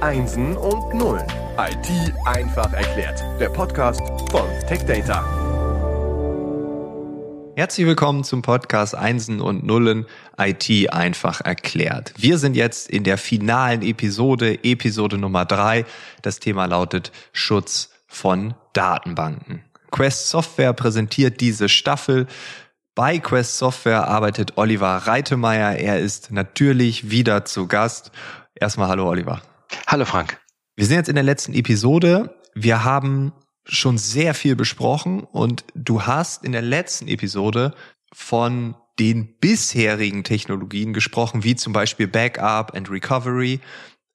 Einsen und Nullen. IT einfach erklärt. Der Podcast von TechData. Herzlich willkommen zum Podcast Einsen und Nullen IT einfach erklärt. Wir sind jetzt in der finalen Episode, Episode Nummer drei. Das Thema lautet Schutz von Datenbanken. Quest Software präsentiert diese Staffel. Bei Quest Software arbeitet Oliver Reitemeyer. Er ist natürlich wieder zu Gast. Erstmal hallo Oliver. Hallo Frank. Wir sind jetzt in der letzten Episode. Wir haben schon sehr viel besprochen und du hast in der letzten Episode von den bisherigen Technologien gesprochen, wie zum Beispiel Backup and Recovery.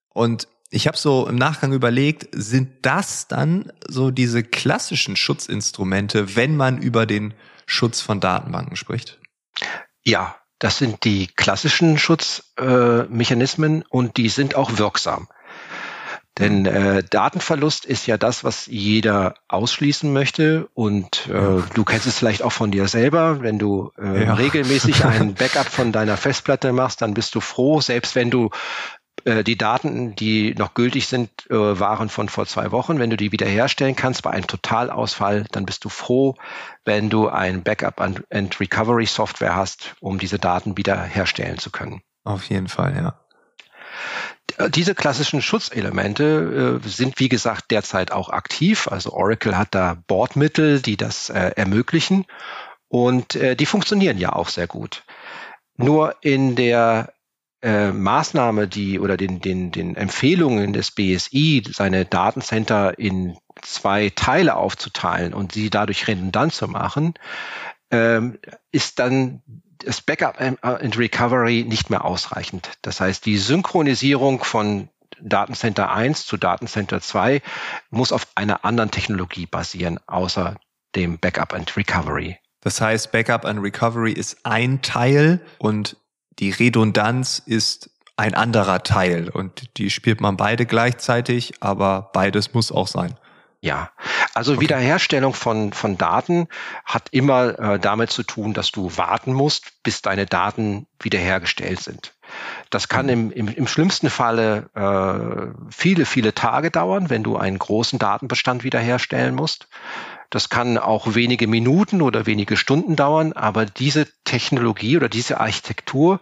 Und ich habe so im Nachgang überlegt, sind das dann so diese klassischen Schutzinstrumente, wenn man über den Schutz von Datenbanken spricht? Ja, das sind die klassischen Schutzmechanismen äh, und die sind auch wirksam. Denn äh, Datenverlust ist ja das, was jeder ausschließen möchte. Und äh, du kennst es vielleicht auch von dir selber. Wenn du äh, ja. regelmäßig ein Backup von deiner Festplatte machst, dann bist du froh, selbst wenn du äh, die Daten, die noch gültig sind, äh, waren von vor zwei Wochen. Wenn du die wiederherstellen kannst bei einem Totalausfall, dann bist du froh, wenn du ein Backup and Recovery Software hast, um diese Daten wiederherstellen zu können. Auf jeden Fall, ja. Äh, diese klassischen Schutzelemente äh, sind, wie gesagt, derzeit auch aktiv. Also Oracle hat da Bordmittel, die das äh, ermöglichen und äh, die funktionieren ja auch sehr gut. Nur in der äh, Maßnahme, die oder den, den, den Empfehlungen des BSI, seine Datencenter in zwei Teile aufzuteilen und sie dadurch redundant zu machen, ähm, ist dann das Backup and Recovery nicht mehr ausreichend. Das heißt, die Synchronisierung von Datencenter 1 zu Datencenter 2 muss auf einer anderen Technologie basieren, außer dem Backup and Recovery. Das heißt, Backup and Recovery ist ein Teil und die Redundanz ist ein anderer Teil und die spielt man beide gleichzeitig, aber beides muss auch sein. Ja, also okay. Wiederherstellung von, von Daten hat immer äh, damit zu tun, dass du warten musst, bis deine Daten wiederhergestellt sind. Das kann mhm. im, im, im schlimmsten Falle äh, viele, viele Tage dauern, wenn du einen großen Datenbestand wiederherstellen musst. Das kann auch wenige Minuten oder wenige Stunden dauern, aber diese Technologie oder diese Architektur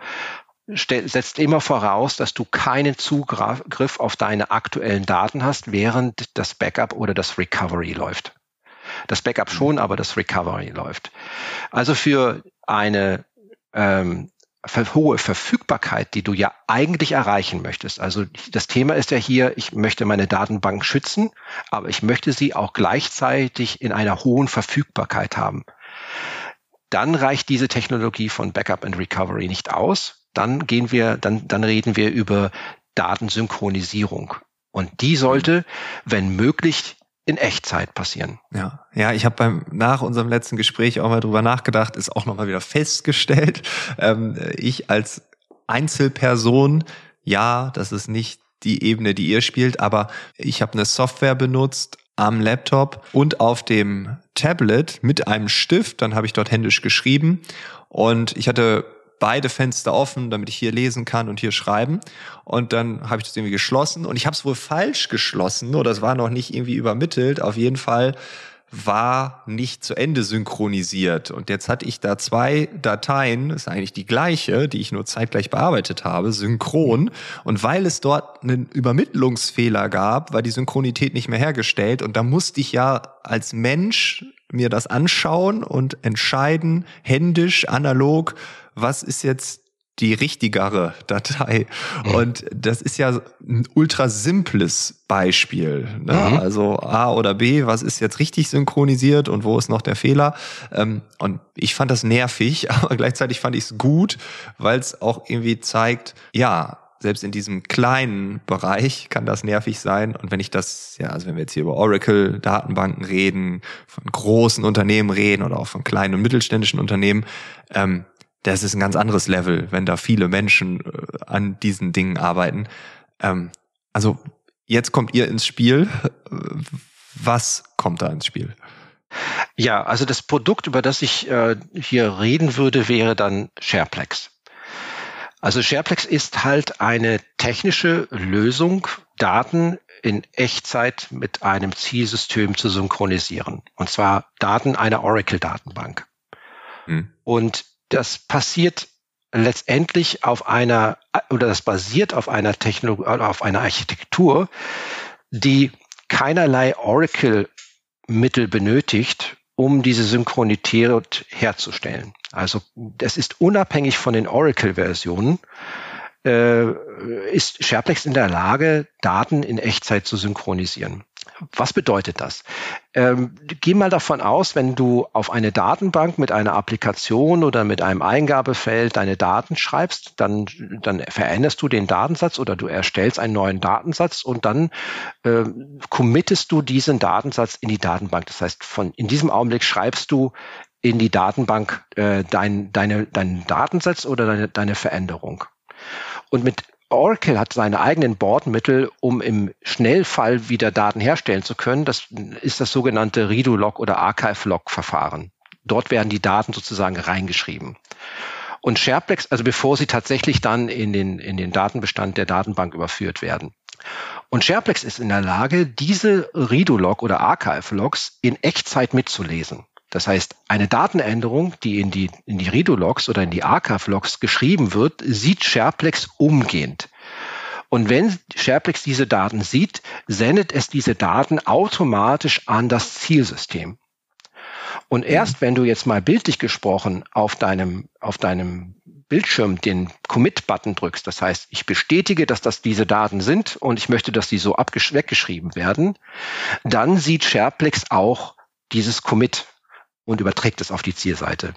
setzt immer voraus, dass du keinen Zugriff auf deine aktuellen Daten hast, während das Backup oder das Recovery läuft. Das Backup mhm. schon, aber das Recovery läuft. Also für eine ähm, hohe Verfügbarkeit, die du ja eigentlich erreichen möchtest. Also das Thema ist ja hier, ich möchte meine Datenbank schützen, aber ich möchte sie auch gleichzeitig in einer hohen Verfügbarkeit haben. Dann reicht diese Technologie von Backup and Recovery nicht aus. Dann gehen wir, dann, dann reden wir über Datensynchronisierung. Und die sollte, wenn möglich, in Echtzeit passieren. Ja, ja, ich habe beim nach unserem letzten Gespräch auch mal drüber nachgedacht, ist auch nochmal wieder festgestellt. Ähm, ich als Einzelperson, ja, das ist nicht die Ebene, die ihr spielt, aber ich habe eine Software benutzt am Laptop und auf dem Tablet mit einem Stift. Dann habe ich dort händisch geschrieben und ich hatte beide Fenster offen, damit ich hier lesen kann und hier schreiben. Und dann habe ich das irgendwie geschlossen und ich habe es wohl falsch geschlossen oder es war noch nicht irgendwie übermittelt. Auf jeden Fall war nicht zu Ende synchronisiert. Und jetzt hatte ich da zwei Dateien, ist eigentlich die gleiche, die ich nur zeitgleich bearbeitet habe, synchron. Und weil es dort einen Übermittlungsfehler gab, war die Synchronität nicht mehr hergestellt. Und da musste ich ja als Mensch mir das anschauen und entscheiden, händisch, analog, was ist jetzt die richtigere Datei. Mhm. Und das ist ja ein ultra simples Beispiel. Ne? Mhm. Also A oder B, was ist jetzt richtig synchronisiert und wo ist noch der Fehler? Ähm, und ich fand das nervig, aber gleichzeitig fand ich es gut, weil es auch irgendwie zeigt, ja, selbst in diesem kleinen Bereich kann das nervig sein. Und wenn ich das, ja, also wenn wir jetzt hier über Oracle, Datenbanken reden, von großen Unternehmen reden oder auch von kleinen und mittelständischen Unternehmen, ähm, das ist ein ganz anderes Level, wenn da viele Menschen äh, an diesen Dingen arbeiten. Ähm, also jetzt kommt ihr ins Spiel. Was kommt da ins Spiel? Ja, also das Produkt, über das ich äh, hier reden würde, wäre dann SharePlex. Also SharePlex ist halt eine technische Lösung, Daten in Echtzeit mit einem Zielsystem zu synchronisieren. Und zwar Daten einer Oracle-Datenbank. Hm. Und das passiert letztendlich auf einer, oder das basiert auf einer Technologie, auf einer Architektur, die keinerlei Oracle-Mittel benötigt, um diese Synchronität herzustellen. Also das ist unabhängig von den Oracle-Versionen, äh, ist SharePlex in der Lage, Daten in Echtzeit zu synchronisieren. Was bedeutet das? Ähm, geh mal davon aus, wenn du auf eine Datenbank mit einer Applikation oder mit einem Eingabefeld deine Daten schreibst, dann, dann veränderst du den Datensatz oder du erstellst einen neuen Datensatz und dann äh, committest du diesen Datensatz in die Datenbank. Das heißt, von in diesem Augenblick schreibst du in die Datenbank äh, dein, deine, deinen Datensatz oder deine, deine Veränderung. Und mit Oracle hat seine eigenen Bordmittel, um im Schnellfall wieder Daten herstellen zu können. Das ist das sogenannte Redo-Log oder Archive-Log-Verfahren. Dort werden die Daten sozusagen reingeschrieben. Und SharePlex, also bevor sie tatsächlich dann in den, in den Datenbestand der Datenbank überführt werden. Und SharePlex ist in der Lage, diese Redo-Log oder Archive-Logs in Echtzeit mitzulesen. Das heißt, eine Datenänderung, die in die, in die Redo-Logs oder in die Archive-Logs geschrieben wird, sieht SharePlex umgehend. Und wenn SharePlex diese Daten sieht, sendet es diese Daten automatisch an das Zielsystem. Und erst wenn du jetzt mal bildlich gesprochen auf deinem, auf deinem Bildschirm den Commit-Button drückst, das heißt, ich bestätige, dass das diese Daten sind und ich möchte, dass die so weggeschrieben werden, dann sieht SharePlex auch dieses Commit und überträgt es auf die Zielseite.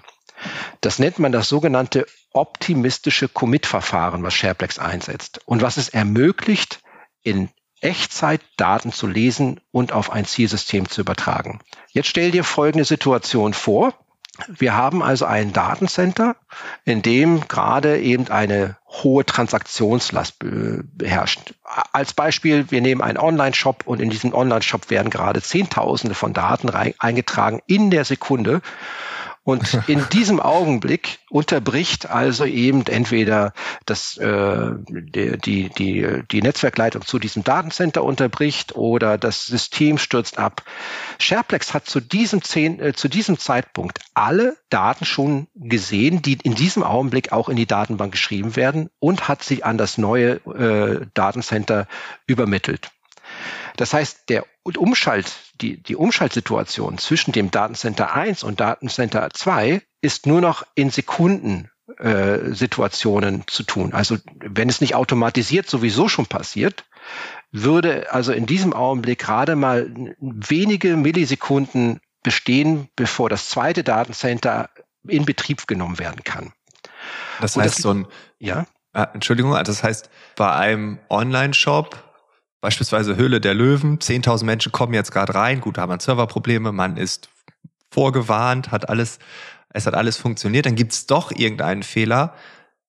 Das nennt man das sogenannte optimistische Commit-Verfahren, was SharePlex einsetzt und was es ermöglicht, in Echtzeit Daten zu lesen und auf ein Zielsystem zu übertragen. Jetzt stell dir folgende Situation vor. Wir haben also ein Datencenter, in dem gerade eben eine hohe Transaktionslast beherrscht. Als Beispiel, wir nehmen einen Online-Shop und in diesem Online-Shop werden gerade Zehntausende von Daten eingetragen in der Sekunde. Und in diesem Augenblick unterbricht also eben entweder das, äh, die, die, die, die Netzwerkleitung zu diesem Datencenter unterbricht oder das System stürzt ab. SharePlex hat zu diesem, zehn, äh, zu diesem Zeitpunkt alle Daten schon gesehen, die in diesem Augenblick auch in die Datenbank geschrieben werden und hat sie an das neue äh, Datencenter übermittelt. Das heißt, der Umschalt, die, die Umschaltsituation zwischen dem Datencenter 1 und Datencenter 2 ist nur noch in Sekunden äh, Situationen zu tun. Also wenn es nicht automatisiert sowieso schon passiert, würde also in diesem Augenblick gerade mal wenige Millisekunden bestehen, bevor das zweite Datencenter in Betrieb genommen werden kann. Das heißt, das, so ein, ja? Ah, Entschuldigung, also das heißt, bei einem Online-Shop Beispielsweise Höhle der Löwen, 10.000 Menschen kommen jetzt gerade rein, gut, da haben wir Serverprobleme, man ist vorgewarnt, hat alles, es hat alles funktioniert, dann gibt es doch irgendeinen Fehler.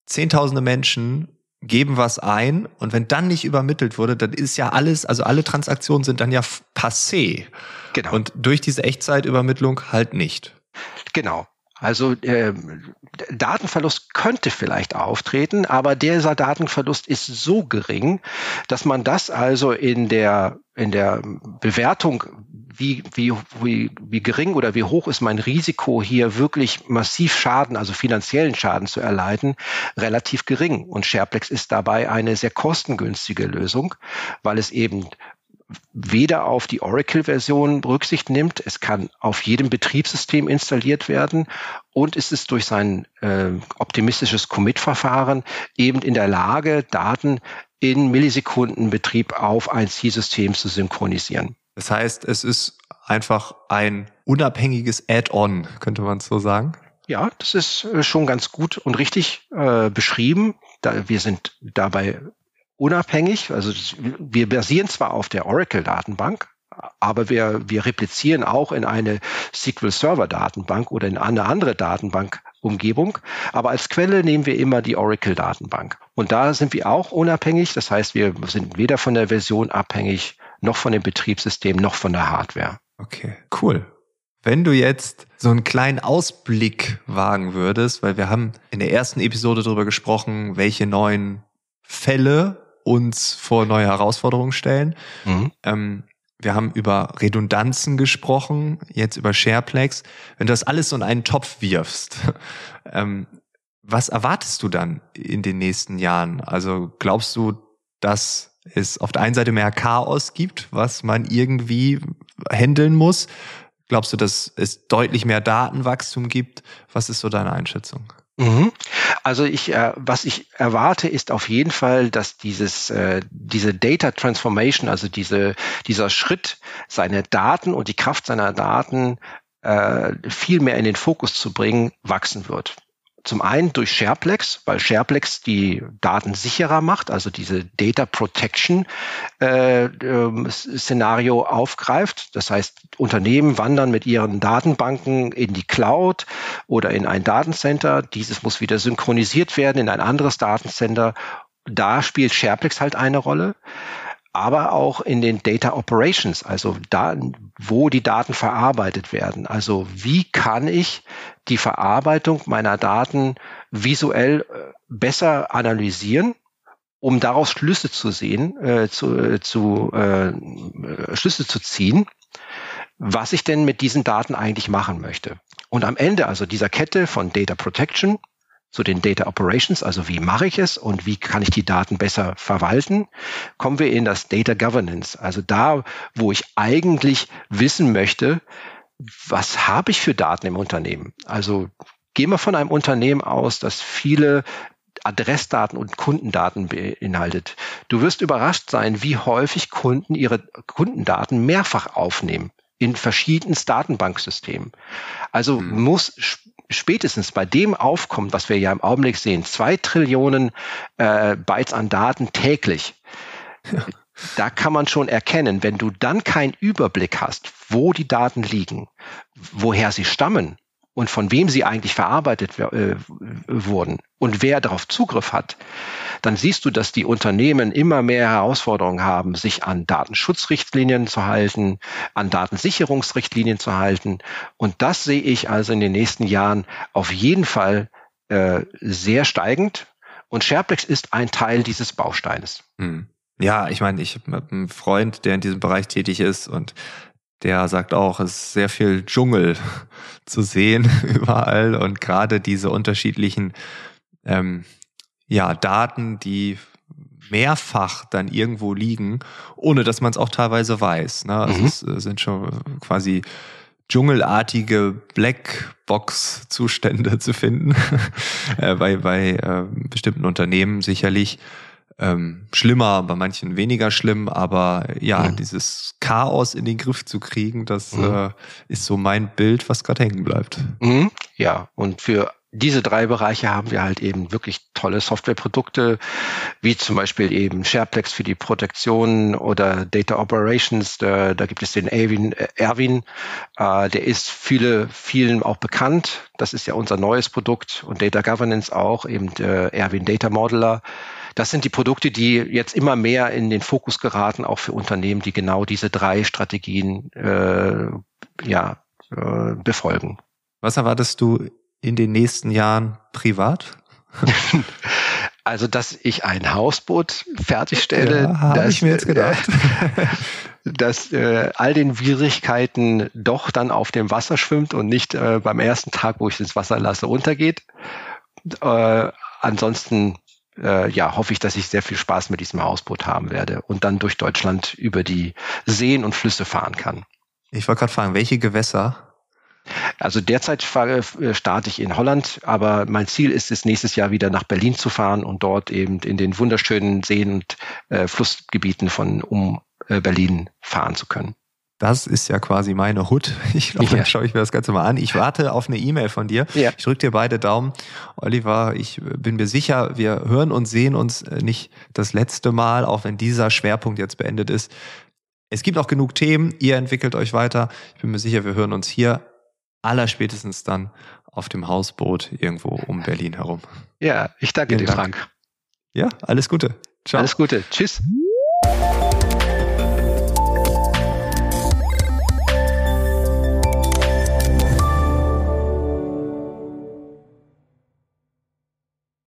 Zehntausende Menschen geben was ein und wenn dann nicht übermittelt wurde, dann ist ja alles, also alle Transaktionen sind dann ja passé. Genau. Und durch diese Echtzeitübermittlung halt nicht. Genau. Also äh, Datenverlust könnte vielleicht auftreten, aber dieser Datenverlust ist so gering, dass man das also in der in der Bewertung, wie, wie, wie, wie gering oder wie hoch ist mein Risiko, hier wirklich massiv Schaden, also finanziellen Schaden zu erleiden, relativ gering. Und SharePlex ist dabei eine sehr kostengünstige Lösung, weil es eben weder auf die Oracle-Version Rücksicht nimmt, es kann auf jedem Betriebssystem installiert werden und es ist durch sein äh, optimistisches Commit-Verfahren eben in der Lage, Daten in Millisekundenbetrieb auf ein Zielsystem zu synchronisieren. Das heißt, es ist einfach ein unabhängiges Add-on, könnte man so sagen? Ja, das ist äh, schon ganz gut und richtig äh, beschrieben. Da, wir sind dabei unabhängig. Also wir basieren zwar auf der Oracle-Datenbank, aber wir, wir replizieren auch in eine SQL Server Datenbank oder in eine andere Datenbank Umgebung. Aber als Quelle nehmen wir immer die Oracle Datenbank. Und da sind wir auch unabhängig. Das heißt, wir sind weder von der Version abhängig, noch von dem Betriebssystem, noch von der Hardware. Okay, cool. Wenn du jetzt so einen kleinen Ausblick wagen würdest, weil wir haben in der ersten Episode darüber gesprochen, welche neuen Fälle uns vor neue Herausforderungen stellen. Mhm. Ähm, wir haben über Redundanzen gesprochen, jetzt über Shareplex. Wenn du das alles so in einen Topf wirfst, ähm, was erwartest du dann in den nächsten Jahren? Also glaubst du, dass es auf der einen Seite mehr Chaos gibt, was man irgendwie handeln muss? Glaubst du, dass es deutlich mehr Datenwachstum gibt? Was ist so deine Einschätzung? Mhm. Also ich, äh, was ich erwarte, ist auf jeden Fall, dass dieses, äh, diese Data Transformation, also diese, dieser Schritt, seine Daten und die Kraft seiner Daten äh, viel mehr in den Fokus zu bringen, wachsen wird. Zum einen durch SharePlex, weil SharePlex die Daten sicherer macht, also diese Data Protection äh, äh, Szenario aufgreift. Das heißt, Unternehmen wandern mit ihren Datenbanken in die Cloud oder in ein Datencenter. Dieses muss wieder synchronisiert werden in ein anderes Datencenter. Da spielt SharePlex halt eine Rolle aber auch in den Data Operations, also da, wo die Daten verarbeitet werden. Also wie kann ich die Verarbeitung meiner Daten visuell äh, besser analysieren, um daraus Schlüsse zu sehen, äh, zu, äh, zu äh, Schlüsse zu ziehen, was ich denn mit diesen Daten eigentlich machen möchte. Und am Ende also dieser Kette von Data Protection, zu den Data Operations, also wie mache ich es und wie kann ich die Daten besser verwalten, kommen wir in das Data Governance, also da, wo ich eigentlich wissen möchte, was habe ich für Daten im Unternehmen? Also gehen wir von einem Unternehmen aus, das viele Adressdaten und Kundendaten beinhaltet. Du wirst überrascht sein, wie häufig Kunden ihre Kundendaten mehrfach aufnehmen in verschiedenen Datenbanksystemen. Also mhm. muss spätestens bei dem Aufkommen, was wir ja im Augenblick sehen, zwei Trillionen äh, Bytes an Daten täglich, ja. da kann man schon erkennen, wenn du dann keinen Überblick hast, wo die Daten liegen, woher sie stammen und von wem sie eigentlich verarbeitet äh, wurden und wer darauf Zugriff hat, dann siehst du, dass die Unternehmen immer mehr Herausforderungen haben, sich an Datenschutzrichtlinien zu halten, an Datensicherungsrichtlinien zu halten. Und das sehe ich also in den nächsten Jahren auf jeden Fall äh, sehr steigend. Und SharePlex ist ein Teil dieses Bausteines. Hm. Ja, ich meine, ich habe einen Freund, der in diesem Bereich tätig ist und der sagt auch, es ist sehr viel Dschungel zu sehen überall und gerade diese unterschiedlichen ähm, ja, Daten, die mehrfach dann irgendwo liegen, ohne dass man es auch teilweise weiß. Ne? Also mhm. es äh, sind schon quasi dschungelartige Blackbox-Zustände zu finden äh, bei, bei äh, bestimmten Unternehmen sicherlich ähm, schlimmer, bei manchen weniger schlimm, aber ja, mhm. dieses Chaos in den Griff zu kriegen, das mhm. äh, ist so mein Bild, was gerade hängen bleibt. Mhm. Ja, und für diese drei Bereiche haben wir halt eben wirklich tolle Softwareprodukte, wie zum Beispiel eben SharePlex für die Protektion oder Data Operations. Da, da gibt es den Erwin, Erwin äh, der ist viele, vielen auch bekannt. Das ist ja unser neues Produkt und Data Governance auch, eben der Erwin Data Modeler. Das sind die Produkte, die jetzt immer mehr in den Fokus geraten, auch für Unternehmen, die genau diese drei Strategien äh, ja, äh, befolgen. Was erwartest du in den nächsten Jahren privat? Also, dass ich ein Hausboot fertigstelle, ja, habe ich mir jetzt gedacht. dass äh, all den Schwierigkeiten doch dann auf dem Wasser schwimmt und nicht äh, beim ersten Tag, wo ich ins Wasser lasse, untergeht. Äh, ansonsten äh, ja, hoffe ich, dass ich sehr viel Spaß mit diesem Hausboot haben werde und dann durch Deutschland über die Seen und Flüsse fahren kann. Ich wollte gerade fragen, welche Gewässer also derzeit äh, starte ich in Holland, aber mein Ziel ist es, nächstes Jahr wieder nach Berlin zu fahren und dort eben in den wunderschönen Seen und äh, Flussgebieten von um äh, Berlin fahren zu können. Das ist ja quasi meine Hut. Ich glaube, ja. dann schaue ich mir das Ganze mal an. Ich warte auf eine E-Mail von dir. Ja. Ich drücke dir beide Daumen. Oliver, ich bin mir sicher, wir hören und sehen uns äh, nicht das letzte Mal, auch wenn dieser Schwerpunkt jetzt beendet ist. Es gibt auch genug Themen. Ihr entwickelt euch weiter. Ich bin mir sicher, wir hören uns hier allerspätestens dann auf dem Hausboot irgendwo um Berlin herum. Ja, ich danke Vielen dir, Dank. Frank. Ja, alles Gute. Ciao. Alles Gute. Tschüss.